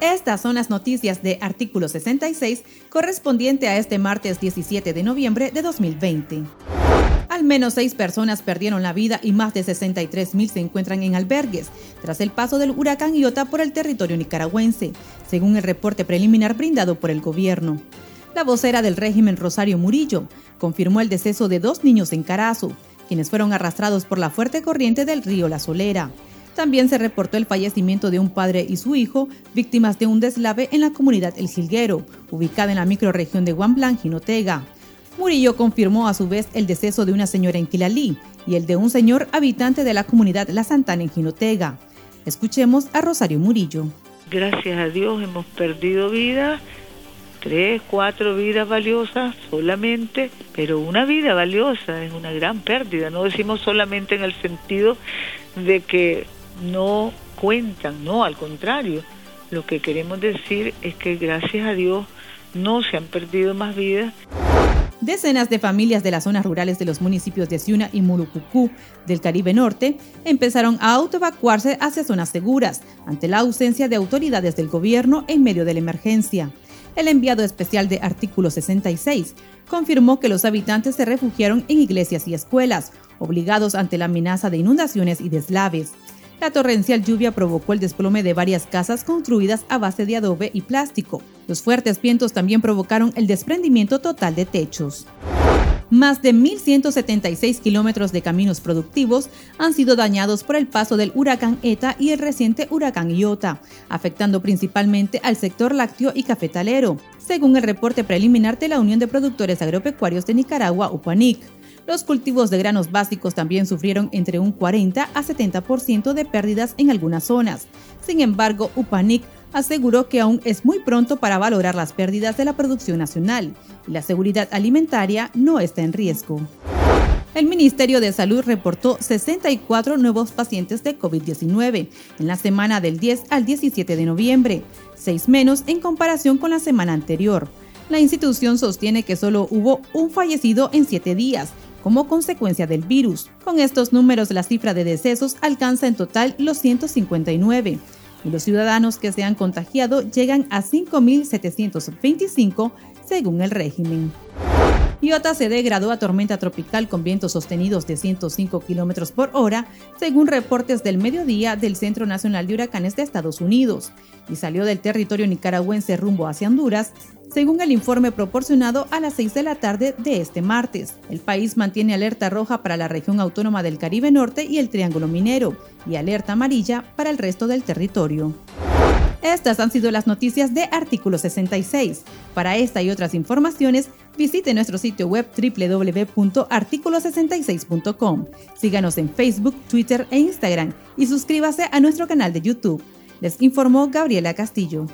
Estas son las noticias de artículo 66 correspondiente a este martes 17 de noviembre de 2020. Al menos seis personas perdieron la vida y más de 63 mil se encuentran en albergues tras el paso del huracán Iota por el territorio nicaragüense, según el reporte preliminar brindado por el gobierno. La vocera del régimen Rosario Murillo confirmó el deceso de dos niños en Carazo, quienes fueron arrastrados por la fuerte corriente del río La Solera. También se reportó el fallecimiento de un padre y su hijo, víctimas de un deslave en la comunidad El Jilguero, ubicada en la microrregión de Guamblán, Jinotega. Murillo confirmó a su vez el deceso de una señora en Quilalí y el de un señor habitante de la comunidad La Santana en Jinotega. Escuchemos a Rosario Murillo. Gracias a Dios hemos perdido vidas, tres, cuatro vidas valiosas solamente, pero una vida valiosa es una gran pérdida. No decimos solamente en el sentido de que no cuentan, no, al contrario. Lo que queremos decir es que gracias a Dios no se han perdido más vidas. Decenas de familias de las zonas rurales de los municipios de Ciuna y Murucucú del Caribe Norte empezaron a autoevacuarse hacia zonas seguras ante la ausencia de autoridades del gobierno en medio de la emergencia. El enviado especial de Artículo 66 confirmó que los habitantes se refugiaron en iglesias y escuelas, obligados ante la amenaza de inundaciones y deslaves. La torrencial lluvia provocó el desplome de varias casas construidas a base de adobe y plástico. Los fuertes vientos también provocaron el desprendimiento total de techos. Más de 1.176 kilómetros de caminos productivos han sido dañados por el paso del huracán ETA y el reciente huracán Iota, afectando principalmente al sector lácteo y cafetalero, según el reporte preliminar de la Unión de Productores Agropecuarios de Nicaragua, UPANIC. Los cultivos de granos básicos también sufrieron entre un 40 a 70% de pérdidas en algunas zonas. Sin embargo, UPANIC aseguró que aún es muy pronto para valorar las pérdidas de la producción nacional y la seguridad alimentaria no está en riesgo. El Ministerio de Salud reportó 64 nuevos pacientes de COVID-19 en la semana del 10 al 17 de noviembre, seis menos en comparación con la semana anterior. La institución sostiene que solo hubo un fallecido en siete días como consecuencia del virus. Con estos números, la cifra de decesos alcanza en total los 159 y los ciudadanos que se han contagiado llegan a 5.725 según el régimen. Iota se degradó a tormenta tropical con vientos sostenidos de 105 km por hora, según reportes del mediodía del Centro Nacional de Huracanes de Estados Unidos, y salió del territorio nicaragüense rumbo hacia Honduras, según el informe proporcionado a las 6 de la tarde de este martes. El país mantiene alerta roja para la región autónoma del Caribe Norte y el Triángulo Minero, y alerta amarilla para el resto del territorio. Estas han sido las noticias de Artículo 66. Para esta y otras informaciones, visite nuestro sitio web www.articulo66.com. Síganos en Facebook, Twitter e Instagram y suscríbase a nuestro canal de YouTube. Les informó Gabriela Castillo.